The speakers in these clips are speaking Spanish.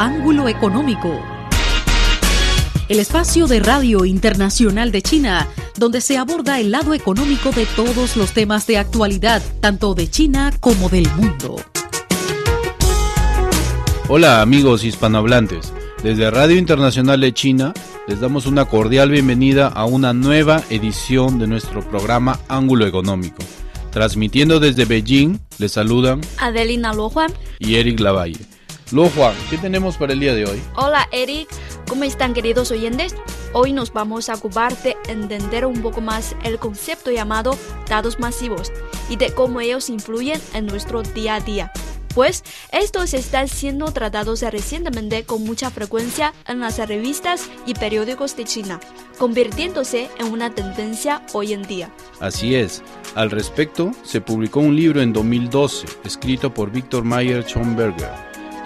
Ángulo Económico. El espacio de Radio Internacional de China, donde se aborda el lado económico de todos los temas de actualidad, tanto de China como del mundo. Hola amigos hispanohablantes, desde Radio Internacional de China les damos una cordial bienvenida a una nueva edición de nuestro programa Ángulo Económico. Transmitiendo desde Beijing, les saludan Adelina Luo Juan y Eric Lavalle. Luo Juan, ¿qué tenemos para el día de hoy? Hola Eric, ¿cómo están queridos oyentes? Hoy nos vamos a ocupar de entender un poco más el concepto llamado datos masivos y de cómo ellos influyen en nuestro día a día pues estos están siendo tratados recientemente con mucha frecuencia en las revistas y periódicos de China, convirtiéndose en una tendencia hoy en día. Así es. Al respecto, se publicó un libro en 2012, escrito por Víctor Mayer Schomberger,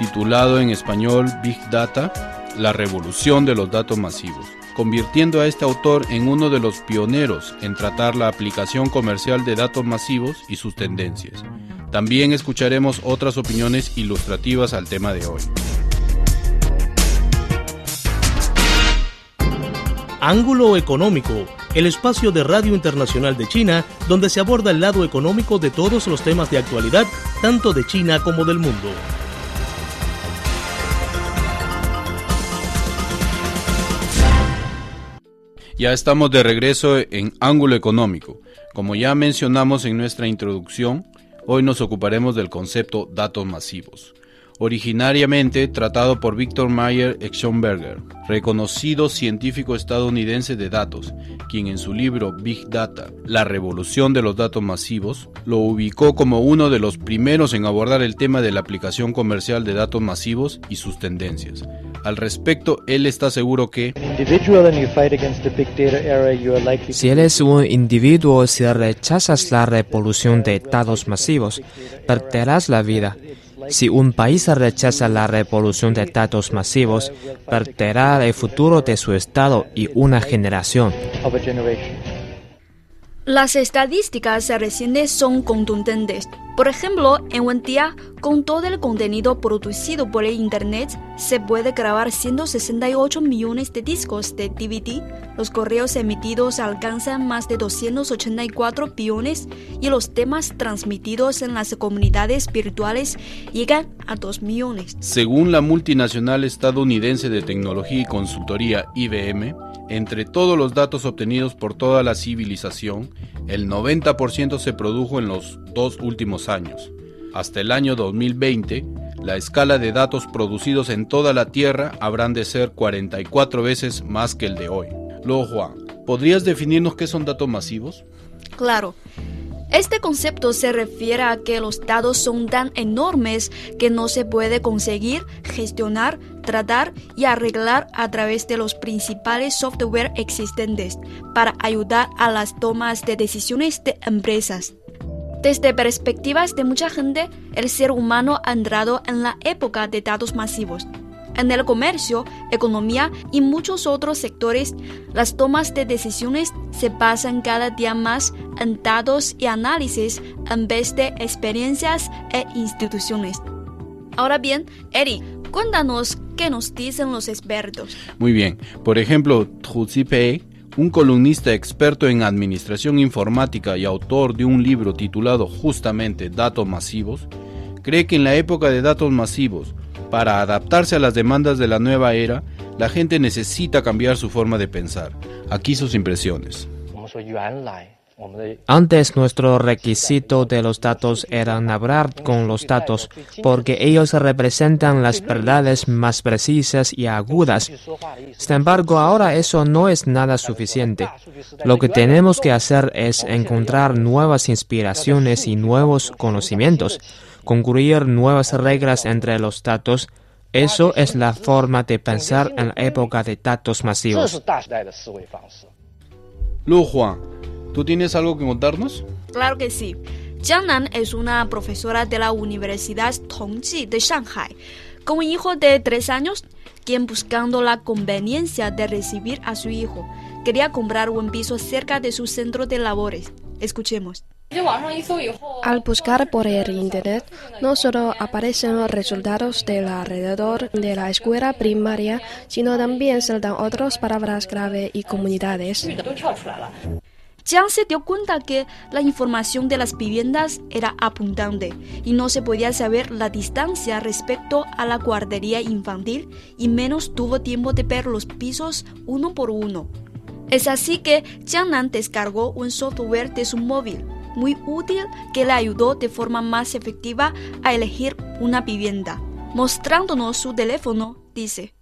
titulado en español Big Data, la revolución de los datos masivos convirtiendo a este autor en uno de los pioneros en tratar la aplicación comercial de datos masivos y sus tendencias. También escucharemos otras opiniones ilustrativas al tema de hoy. Ángulo Económico, el espacio de Radio Internacional de China donde se aborda el lado económico de todos los temas de actualidad, tanto de China como del mundo. Ya estamos de regreso en Ángulo Económico. Como ya mencionamos en nuestra introducción, hoy nos ocuparemos del concepto datos masivos originariamente tratado por Victor Mayer Schomberger, reconocido científico estadounidense de datos, quien en su libro Big Data, la revolución de los datos masivos, lo ubicó como uno de los primeros en abordar el tema de la aplicación comercial de datos masivos y sus tendencias. Al respecto, él está seguro que si eres un individuo si rechazas la revolución de datos masivos, perderás la vida. Si un país rechaza la revolución de datos masivos, perderá el futuro de su Estado y una generación. Las estadísticas recientes son contundentes. Por ejemplo, en un día, con todo el contenido producido por el Internet, se puede grabar 168 millones de discos de DVD, los correos emitidos alcanzan más de 284 billones y los temas transmitidos en las comunidades virtuales llegan a 2 millones. Según la multinacional estadounidense de tecnología y consultoría IBM, entre todos los datos obtenidos por toda la civilización, el 90% se produjo en los dos últimos años. Hasta el año 2020, la escala de datos producidos en toda la Tierra habrán de ser 44 veces más que el de hoy. Luego, Juan, ¿podrías definirnos qué son datos masivos? Claro. Este concepto se refiere a que los datos son tan enormes que no se puede conseguir gestionar, tratar y arreglar a través de los principales software existentes para ayudar a las tomas de decisiones de empresas. Desde perspectivas de mucha gente, el ser humano ha entrado en la época de datos masivos. En el comercio, economía y muchos otros sectores, las tomas de decisiones se basan cada día más en datos y análisis en vez de experiencias e instituciones. Ahora bien, Eric, cuéntanos qué nos dicen los expertos. Muy bien. Por ejemplo, Zipei, un columnista experto en administración informática y autor de un libro titulado justamente Datos Masivos, cree que en la época de datos masivos, para adaptarse a las demandas de la nueva era, la gente necesita cambiar su forma de pensar. Aquí sus impresiones. Antes nuestro requisito de los datos era hablar con los datos porque ellos representan las verdades más precisas y agudas. Sin embargo, ahora eso no es nada suficiente. Lo que tenemos que hacer es encontrar nuevas inspiraciones y nuevos conocimientos concluir nuevas reglas entre los datos, eso es la forma de pensar en la época de datos masivos. Lu Juan, ¿tú tienes algo que contarnos? Claro que sí. Jiang Nan es una profesora de la Universidad Tongji de Shanghai, con un hijo de tres años, quien buscando la conveniencia de recibir a su hijo, quería comprar un piso cerca de su centro de labores. Escuchemos. Al buscar por el Internet, no solo aparecen los resultados del alrededor de la escuela primaria, sino también saltan otras palabras clave y comunidades. Jiang se dio cuenta que la información de las viviendas era abundante y no se podía saber la distancia respecto a la guardería infantil y menos tuvo tiempo de ver los pisos uno por uno. Es así que Jiangnan descargó un software de su móvil muy útil que le ayudó de forma más efectiva a elegir una vivienda. Mostrándonos su teléfono, dice.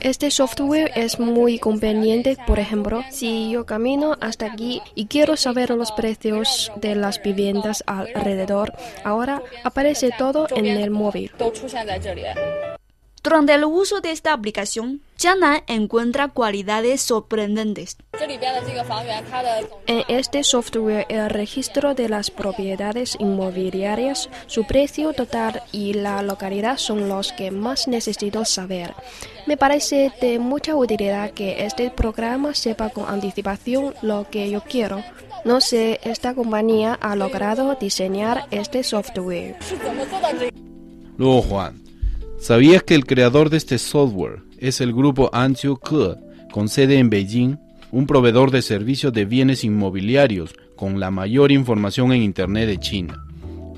Este software es muy conveniente, por ejemplo, si yo camino hasta aquí y quiero saber los precios de las viviendas alrededor, ahora aparece todo en el móvil. Durante el uso de esta aplicación, Jianan encuentra cualidades sorprendentes. En este software, el registro de las propiedades inmobiliarias, su precio total y la localidad son los que más necesito saber. Me parece de mucha utilidad que este programa sepa con anticipación lo que yo quiero. No sé, esta compañía ha logrado diseñar este software. Luego Juan, ¿sabías que el creador de este software es el grupo Anzio Ke, con sede en Beijing, un proveedor de servicios de bienes inmobiliarios con la mayor información en Internet de China?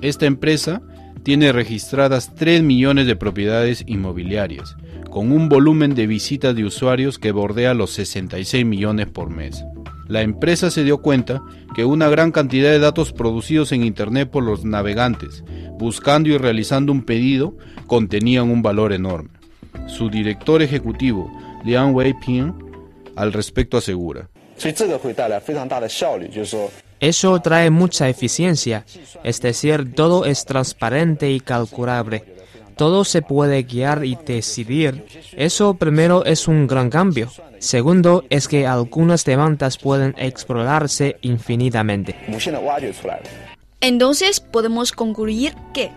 Esta empresa tiene registradas 3 millones de propiedades inmobiliarias, con un volumen de visitas de usuarios que bordea los 66 millones por mes. La empresa se dio cuenta que una gran cantidad de datos producidos en Internet por los navegantes, buscando y realizando un pedido, contenían un valor enorme. Su director ejecutivo, Liang Weiping, al respecto asegura. Eso trae mucha eficiencia, es decir, todo es transparente y calculable. Todo se puede guiar y decidir. Eso primero es un gran cambio. Segundo es que algunas demandas pueden explorarse infinitamente. Entonces podemos concluir que,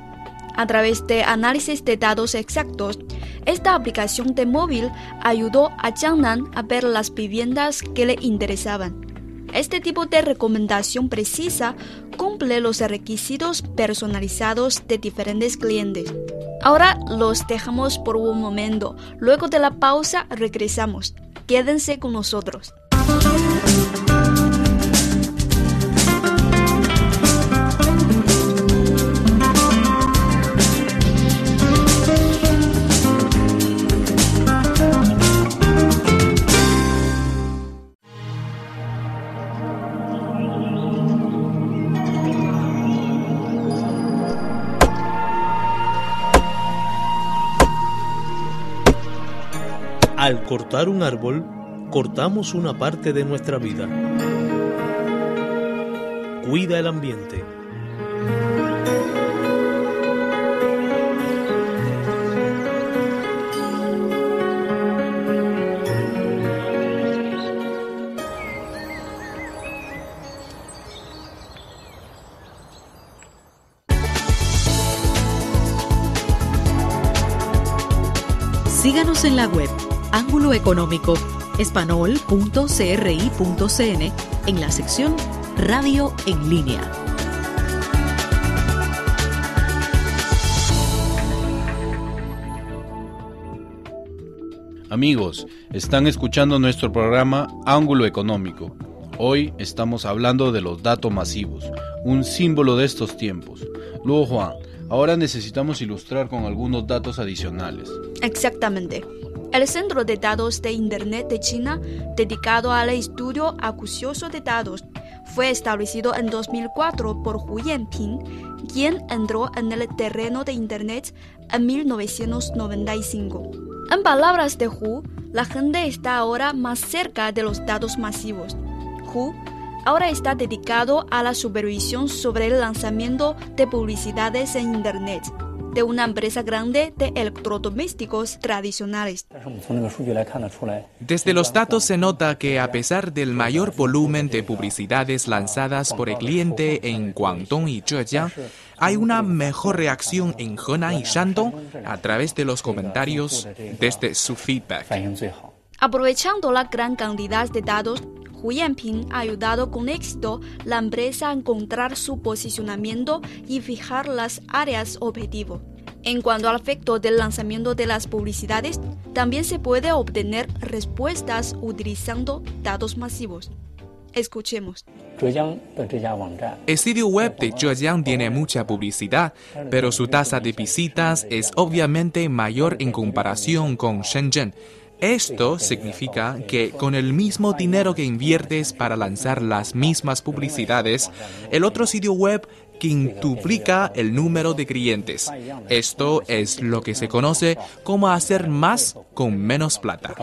a través de análisis de datos exactos, esta aplicación de móvil ayudó a Jiangnan a ver las viviendas que le interesaban. Este tipo de recomendación precisa cumple los requisitos personalizados de diferentes clientes. Ahora los dejamos por un momento. Luego de la pausa regresamos. Quédense con nosotros. Al cortar un árbol, cortamos una parte de nuestra vida. Cuida el ambiente. Síganos en la web Ángulo Económico, espanol.cri.cn, en la sección Radio en línea. Amigos, están escuchando nuestro programa Ángulo Económico. Hoy estamos hablando de los datos masivos, un símbolo de estos tiempos. Luego Juan, ahora necesitamos ilustrar con algunos datos adicionales. Exactamente. El Centro de Datos de Internet de China, dedicado al estudio acucioso de datos, fue establecido en 2004 por Hu Yanping, quien entró en el terreno de Internet en 1995. En palabras de Hu, la gente está ahora más cerca de los datos masivos. Hu ahora está dedicado a la supervisión sobre el lanzamiento de publicidades en Internet de una empresa grande de electrodomésticos tradicionales. Desde los datos se nota que a pesar del mayor volumen de publicidades lanzadas por el cliente en Guangdong y Zhejiang, hay una mejor reacción en Henan y Shandong a través de los comentarios desde su feedback. Aprovechando la gran cantidad de datos, Hu Yanping ha ayudado con éxito la empresa a encontrar su posicionamiento y fijar las áreas objetivo. En cuanto al efecto del lanzamiento de las publicidades, también se puede obtener respuestas utilizando datos masivos. Escuchemos. El sitio web de Zhejiang tiene mucha publicidad, pero su tasa de visitas es obviamente mayor en comparación con Shenzhen. Esto significa que con el mismo dinero que inviertes para lanzar las mismas publicidades, el otro sitio web quintuplica el número de clientes. Esto es lo que se conoce como hacer más con menos plata.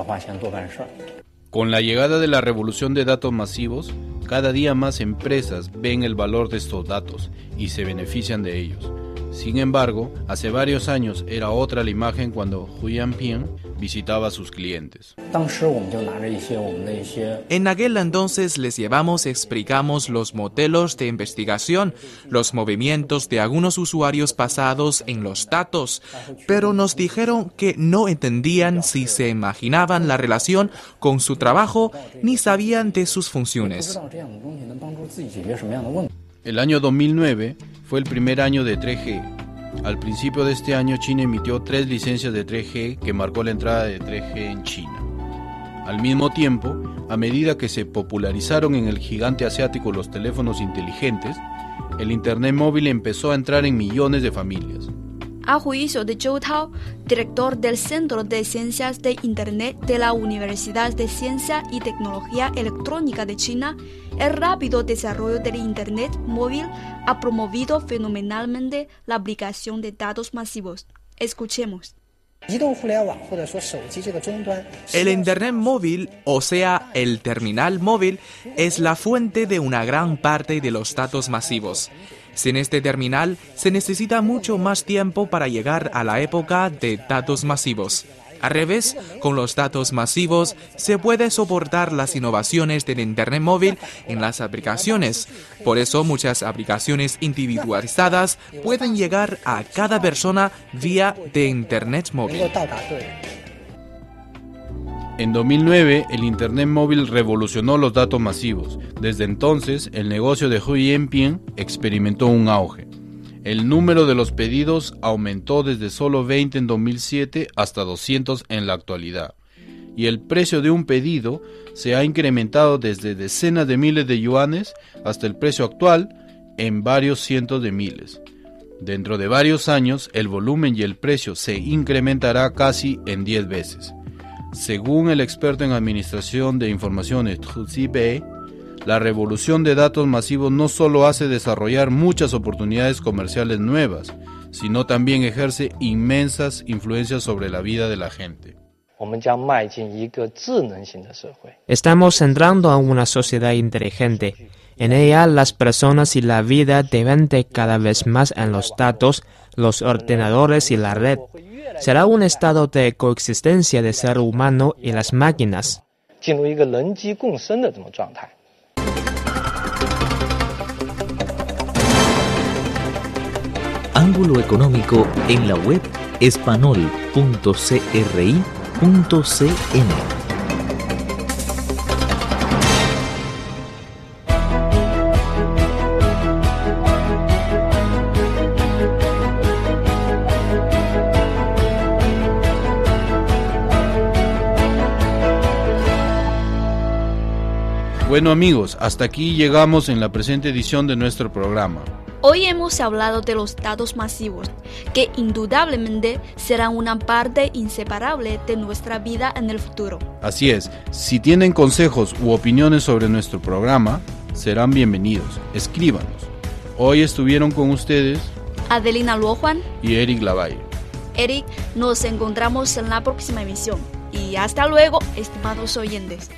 Con la llegada de la revolución de datos masivos, cada día más empresas ven el valor de estos datos y se benefician de ellos. Sin embargo, hace varios años era otra la imagen cuando Hu Yanping visitaba a sus clientes. En aquel entonces les llevamos y explicamos los modelos de investigación, los movimientos de algunos usuarios basados en los datos, pero nos dijeron que no entendían si se imaginaban la relación con su trabajo ni sabían de sus funciones. El año 2009 fue el primer año de 3G. Al principio de este año China emitió tres licencias de 3G que marcó la entrada de 3G en China. Al mismo tiempo, a medida que se popularizaron en el gigante asiático los teléfonos inteligentes, el Internet móvil empezó a entrar en millones de familias. A juicio de Zhou Tao, director del Centro de Ciencias de Internet de la Universidad de Ciencia y Tecnología Electrónica de China, el rápido desarrollo del Internet móvil ha promovido fenomenalmente la aplicación de datos masivos. Escuchemos. El Internet móvil, o sea, el terminal móvil, es la fuente de una gran parte de los datos masivos. Sin este terminal se necesita mucho más tiempo para llegar a la época de datos masivos. Al revés, con los datos masivos se puede soportar las innovaciones del Internet móvil en las aplicaciones. Por eso muchas aplicaciones individualizadas pueden llegar a cada persona vía de Internet móvil. En 2009, el Internet móvil revolucionó los datos masivos. Desde entonces, el negocio de Hu Yanping experimentó un auge. El número de los pedidos aumentó desde solo 20 en 2007 hasta 200 en la actualidad. Y el precio de un pedido se ha incrementado desde decenas de miles de yuanes hasta el precio actual en varios cientos de miles. Dentro de varios años, el volumen y el precio se incrementará casi en 10 veces. Según el experto en administración de informaciones Hu Zibei, la revolución de datos masivos no solo hace desarrollar muchas oportunidades comerciales nuevas, sino también ejerce inmensas influencias sobre la vida de la gente. Estamos entrando a una sociedad inteligente. En ella las personas y la vida dependen cada vez más en los datos, los ordenadores y la red será un estado de coexistencia del ser humano y las máquinas. Ángulo económico en la web espanol.cri.cn. Bueno amigos, hasta aquí llegamos en la presente edición de nuestro programa. Hoy hemos hablado de los datos masivos, que indudablemente serán una parte inseparable de nuestra vida en el futuro. Así es, si tienen consejos u opiniones sobre nuestro programa, serán bienvenidos. Escríbanos. Hoy estuvieron con ustedes Adelina Luojuan y Eric Lavalle. Eric, nos encontramos en la próxima emisión. Y hasta luego, estimados oyentes.